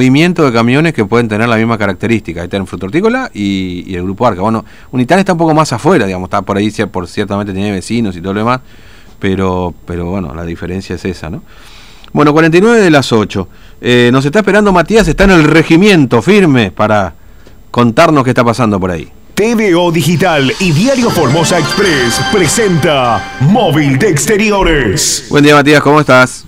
movimiento de camiones que pueden tener la misma característica. Ahí está el fruto hortícola y, el grupo Arca. Bueno, Unitán está un poco más afuera, digamos, está por ahí, por ciertamente tiene vecinos y todo lo demás, pero, pero bueno, la diferencia es esa, ¿no? Bueno, 49 de las 8. Eh, nos está esperando Matías, está en el regimiento firme para contarnos qué está pasando por ahí. TVO Digital y Diario Formosa Express presenta Móvil de Exteriores. Buen día Matías, ¿cómo estás?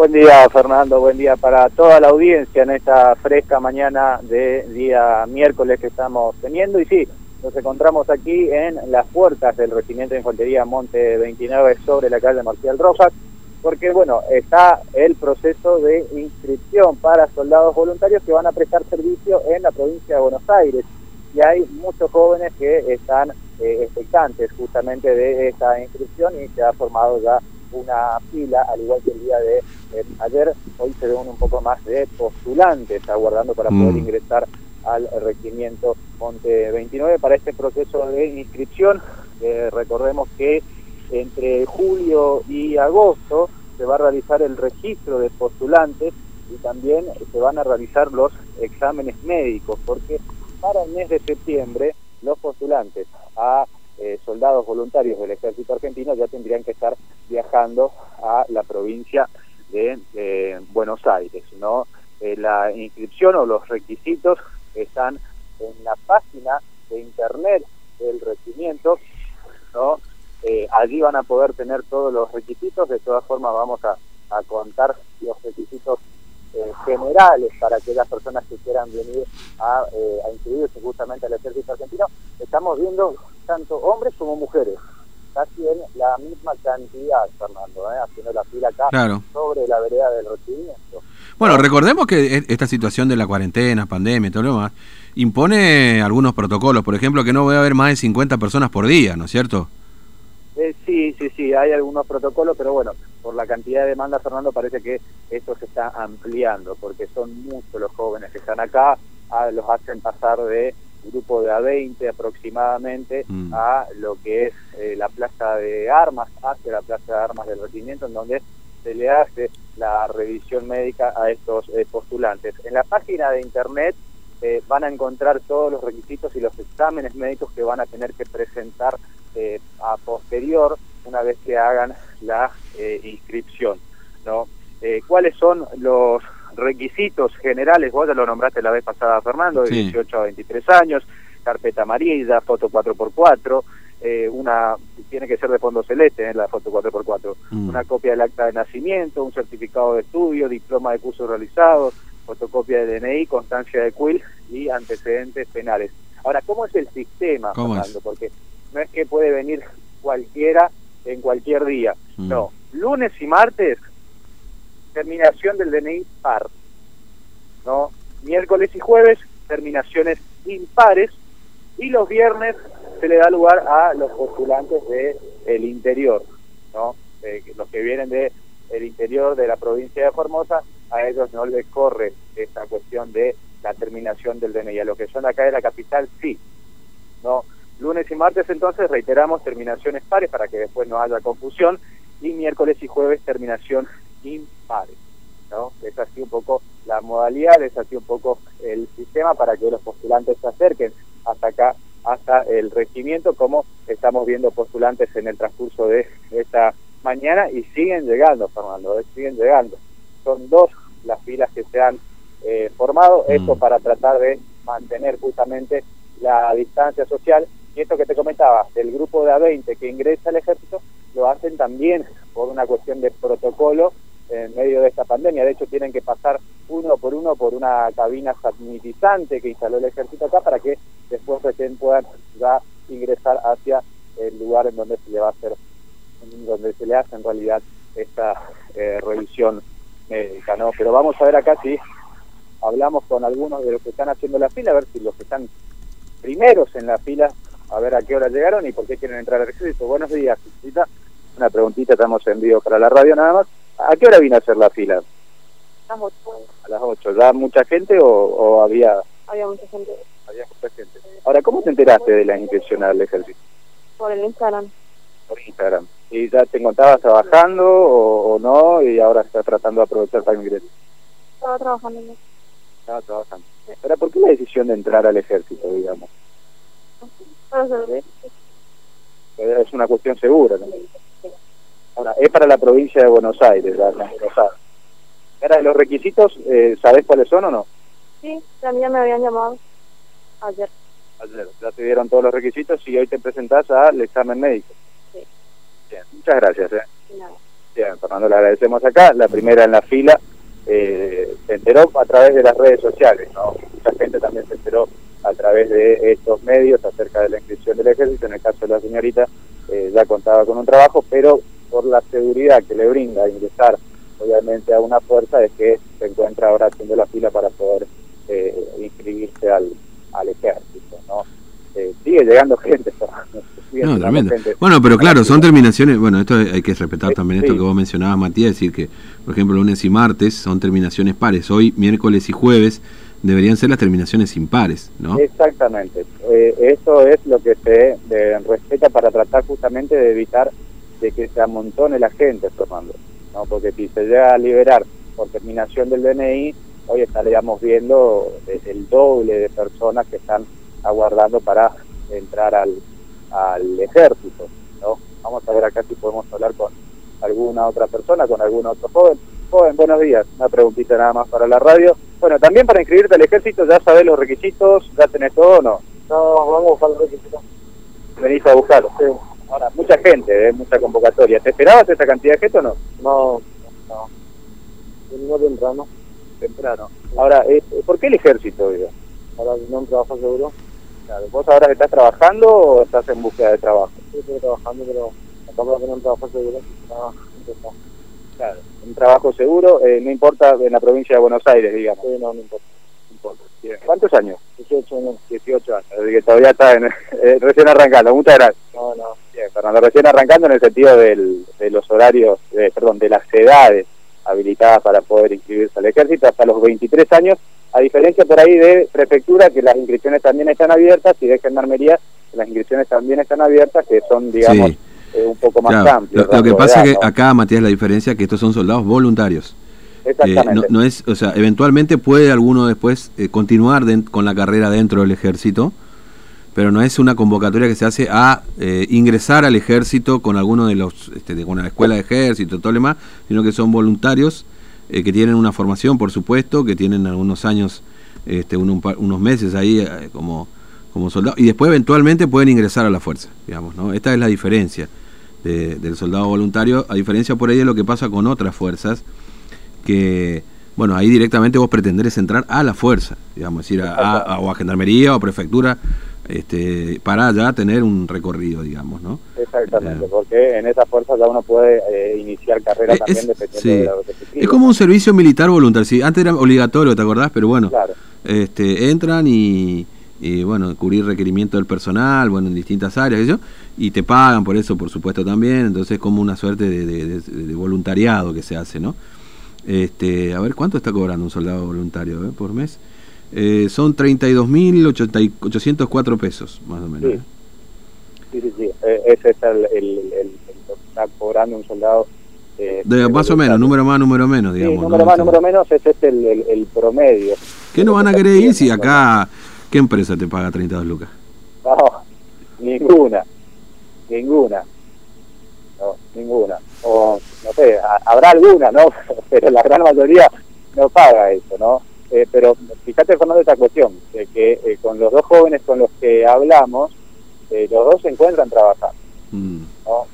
Buen día Fernando, buen día para toda la audiencia en esta fresca mañana de día miércoles que estamos teniendo. Y sí, nos encontramos aquí en las puertas del Regimiento de Infantería Monte 29 sobre la calle Marcial Rojas porque bueno, está el proceso de inscripción para soldados voluntarios que van a prestar servicio en la provincia de Buenos Aires. Y hay muchos jóvenes que están eh, expectantes justamente de esta inscripción y se ha formado ya una fila, al igual que el día de eh, ayer, hoy se ven un poco más de postulantes aguardando para poder mm. ingresar al regimiento Monte 29 para este proceso de inscripción. Eh, recordemos que entre julio y agosto se va a realizar el registro de postulantes y también se van a realizar los exámenes médicos, porque para el mes de septiembre los postulantes a eh, soldados voluntarios del ejército argentino ya tendrían que estar viajando a la provincia de Buenos Aires, ¿no? Eh, la inscripción o los requisitos están en la página de internet del regimiento, ¿no? Eh, allí van a poder tener todos los requisitos, de todas formas vamos a, contar los requisitos eh, generales para aquellas personas que quieran venir a inscribirse justamente al ejército argentino. Estamos viendo tanto hombres como mujeres, casi en la misma cantidad, Fernando, haciendo la fila acá sobre la vereda del recibimiento. Bueno, recordemos que e, esta situación de la cuarentena, pandemia y todo lo demás, impone algunos protocolos, por ejemplo, que no voy a haber más de 50 personas por día, ¿no es cierto? Eh, sí, sí, sí, hay algunos protocolos, pero bueno, por la cantidad de demanda, Fernando, parece que esto se está ampliando, porque son muchos los jóvenes que están acá, ah, los hacen pasar de grupo de A20 aproximadamente mm. a lo que es eh, la plaza de armas, hacia la plaza de armas del regimiento, en donde se le hace la revisión médica a estos eh, postulantes. En la página de internet van a encontrar todos los requisitos y los exámenes médicos que van a tener que presentar eh, a posterior, una vez que hagan la eh, inscripción. ¿no? Eh, ¿Cuáles son los requisitos generales? Vos ya lo nombraste la vez pasada, Fernando, de 18 a 23 años, carpeta amarilla, foto 4x4, una tiene que ser de fondo celeste la foto 4x4, mm. una copia del acta de nacimiento, un certificado de estudio, diploma de curso realizado, fotocopia de DNI, constancia de CUIL y antecedentes penales. Ahora, ¿cómo es el sistema, Fernando? Porque no es que puede venir cualquiera en cualquier día. Mm. No, lunes y martes, terminación del DNI par. ¿no? Miércoles y jueves, terminaciones impares. Y los viernes se le da lugar a los postulantes del el interior, ¿no? Eh, los que vienen de el interior de la provincia de Formosa, a ellos no les corre esta cuestión de la terminación del DNI. A los que son acá de la capital, sí. ¿no? Lunes y martes entonces reiteramos terminaciones pares para que después no haya confusión y miércoles y jueves terminación impares. ¿no? Es así un poco la modalidad, es así un poco el sistema para que los postulantes se acerquen hasta acá, hasta el regimiento, como estamos viendo postulantes en el transcurso de esta mañana y siguen llegando, Fernando, ¿eh? siguen llegando. Son dos las filas que se han eh, formado, esto mm. para tratar de mantener justamente la distancia social y esto que te comentaba, del grupo de A20 que ingresa al ejército, lo hacen también por una cuestión de protocolo en medio de esta pandemia. De hecho, tienen que pasar uno por uno por una cabina sanitizante que instaló el ejército acá para que después recién puedan ya ingresar hacia el lugar en donde se le va a hacer, donde se le hace en realidad esta eh, revisión médica, ¿no? Pero vamos a ver acá si hablamos con algunos de los que están haciendo la fila, a ver si los que están primeros en la fila a ver a qué hora llegaron y por qué quieren entrar al ejército. Buenos días, Una preguntita, estamos en vivo para la radio nada más. ¿A qué hora vino a hacer la fila? A las 8. A las 8. ¿Ya mucha gente o, había...? Había mucha gente. Había mucha gente. Ahora, ¿cómo te enteraste de la inscripción al ejército? Por el Instagram. Por Instagram. ¿Y ya te encontrabas trabajando o, no? Y ahora estás tratando de aprovechar para ingresar. Estaba trabajando. Estaba trabajando. Ahora, ¿por qué la decisión de entrar al ejército, digamos? Para servir. Es una cuestión segura también. Ahora, es para la provincia de Buenos Aires, la. Ahora, los requisitos, eh, ¿sabés cuáles son o no? Sí, también me habían llamado ayer. Ayer. Ya te dieron todos los requisitos y hoy te presentás al examen médico. Sí. Bien, muchas gracias. ¿eh? nada. Bien, Fernando, le agradecemos acá. La primera en la fila eh, se enteró a través de las redes sociales, ¿no? Mucha gente también se enteró a través de estos medios acerca de la inscripción del ejército. En el caso de la señorita, eh, ya contaba con un trabajo, pero por la seguridad que le brinda ingresar, obviamente, a una fuerza, es que se encuentra ahora haciendo la fila para poder eh, inscribirse al, al ejército, ¿no? Eh, sigue llegando gente, sigue No, tremendo. gente. Bueno, pero claro, son terminaciones, bueno, esto hay que respetar también esto que vos mencionabas, Matías, decir que, por ejemplo, lunes y martes son terminaciones pares, hoy, miércoles y jueves deberían ser las terminaciones impares, ¿no? Exactamente. Eh, eso es lo que se eh, respeta para tratar justamente de evitar de que se amontone la gente, Fernando. ¿no? Porque si se llega a liberar por terminación del DNI, hoy estaríamos viendo eh, el doble de personas que están aguardando para entrar al, al ejército. ¿no? Vamos a ver acá si podemos hablar con alguna otra persona, con algún otro joven. Joven, buenos días. Una preguntita nada más para la radio. Bueno, también para inscribirte al ejército, ¿ya sabés los requisitos? ¿Ya tenés todo o no? No, vamos a buscar los requisitos. Venís a buscarlos. Sí. Ahora, mucha gente, ¿eh? mucha convocatoria. ¿Te esperabas esa cantidad de gente o no? No, no. No temprano. Temprano. Ahora, eh, ¿por qué el ejército, oiga? Para no un trabajo seguro. Claro. ¿Vos ahora estás trabajando o estás en búsqueda de trabajo? Sí, estoy trabajando, pero acabo de tener un trabajo seguro. Claro, un trabajo seguro, eh, no importa en la provincia de Buenos Aires, digamos. Sí, no, no importa. Bien. ¿Cuántos años? 18 años. 18 años, así que todavía está en, eh, recién arrancando. Muchas gracias. No, no. Bien, Fernando, recién arrancando en el sentido del, de los horarios, eh, perdón, de las edades habilitadas para poder inscribirse al ejército hasta los 23 años, a diferencia por ahí de prefectura, que las inscripciones también están abiertas, y de gendarmería, que las inscripciones también están abiertas, que son, digamos, Sí. eh, un poco más Claro, amplios. lo, lo que pasa es que ¿no? acá, Matías, la diferencia es que estos son soldados voluntarios. Eh, no, no es, o sea, eventualmente puede alguno después eh, continuar den- con la carrera dentro del ejército, pero no es una convocatoria que se hace a eh, ingresar al ejército con alguno de los, este, de, con la escuela de ejército, todo lo demás, sino que son voluntarios que tienen una formación, por supuesto, que tienen algunos años, este, un par- unos meses ahí como, como soldados, y después eventualmente pueden ingresar a la fuerza, digamos, ¿no? Esta es la diferencia de- del soldado voluntario, a diferencia por ahí de lo que pasa con otras fuerzas, que, bueno, ahí directamente vos pretendés entrar a la fuerza, digamos, decir, a, a- a- o a gendarmería o a prefectura, este, para ya tener un recorrido, digamos, ¿no? Exactamente, Eh. porque en esa fuerza ya uno puede eh, iniciar carrera Eh, también es- dependiendo sí. de lo que se Es como un servicio militar voluntario, sí, antes era obligatorio, ¿te acordás? Pero bueno, Claro, este, entran y, y, bueno, cubrir requerimiento del personal, bueno, en distintas áreas, yo, y te pagan por eso, por supuesto, también, entonces es como una suerte de, de- de- de voluntariado que se hace, ¿no? Este, a ver, ¿cuánto está cobrando un soldado voluntario eh, por mes? Eh, son 32.804 pesos, más o menos. Sí. ¿eh? sí, sí, sí. Eh, ese es el, el, el- el- lo que está cobrando un soldado. eh, De, más o menos, número más, número menos, Sí, digamos. número ¿no? más, número menos, ese es el, el, el promedio. ¿Qué no van a querer ir si acá, qué empresa te paga 32 lucas? No, ninguna, ninguna, no, ninguna. O, no sé, ha- habrá alguna, ¿no? Pero la gran mayoría no paga eso, ¿no? Eh, pero fíjate, Fernando, esta cuestión, de que eh, con los dos jóvenes con los que hablamos, eh, los dos se encuentran trabajando, Mm. ¿no?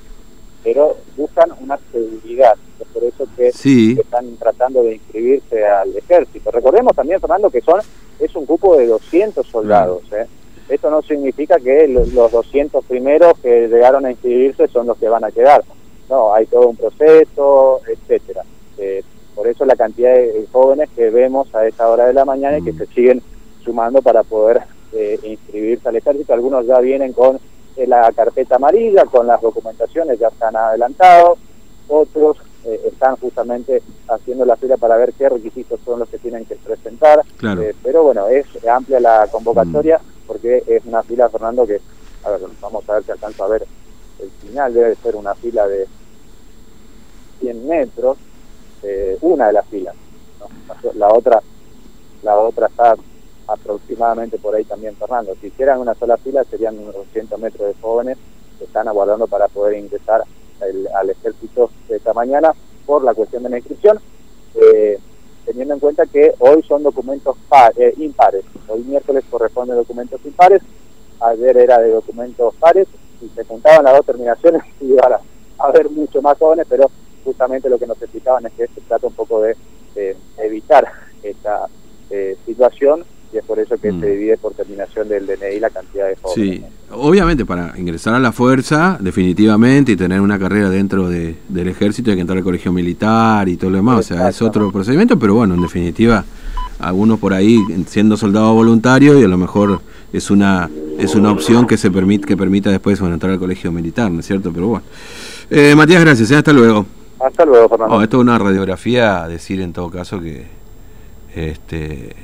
Pero buscan una seguridad, es por eso que Sí, están tratando de inscribirse al ejército. Recordemos también, Fernando, que son es un cupo de 200 soldados. ¿eh? Esto no significa que lo- los 200 primeros que llegaron a inscribirse son los que van a quedar. No, hay todo un proceso, etcétera. Eh, por eso la cantidad de jóvenes que vemos a esta hora de la mañana y que Mm. se siguen sumando para poder eh, inscribirse al ejército. Algunos ya vienen con eh, la carpeta amarilla, con las documentaciones ya están adelantados, otros eh, están justamente haciendo la fila para ver qué requisitos son los que tienen que presentar. claro. Eh, pero bueno, es amplia la convocatoria porque es una fila, Fernando, que, a ver, vamos a ver si alcanzo a ver el final, debe ser una fila de 100 metros, eh, una de las filas, la otra la otra está aproximadamente por ahí también, Fernando. Si hicieran una sola fila serían unos 200 metros de jóvenes que están aguardando para poder ingresar al ejército esta mañana por la cuestión de la inscripción, eh, teniendo en cuenta que hoy son documentos eh, impares. Hoy miércoles corresponde documentos impares, ayer era de documentos pares, y se juntaban las dos terminaciones y iban a, haber mucho más jóvenes, pero justamente lo que nos explicaban es que se trata un poco de, evitar esta eh, situación y es por eso que mm. se divide por terminación del DNI la cantidad de jóvenes. Sí, obviamente para ingresar a la fuerza, definitivamente, y tener una carrera dentro de, del ejército hay que entrar al colegio militar y todo lo demás, o sea, es otro procedimiento, pero bueno, en definitiva, algunos por ahí siendo soldados voluntarios y a lo mejor es una es una opción que se permite que permita después entrar al colegio militar, ¿no es cierto? Pero bueno. Eh, Matías, gracias, ¿eh? hasta luego. Hasta luego, Fernando. Oh, esto es una radiografía, decir en todo caso que este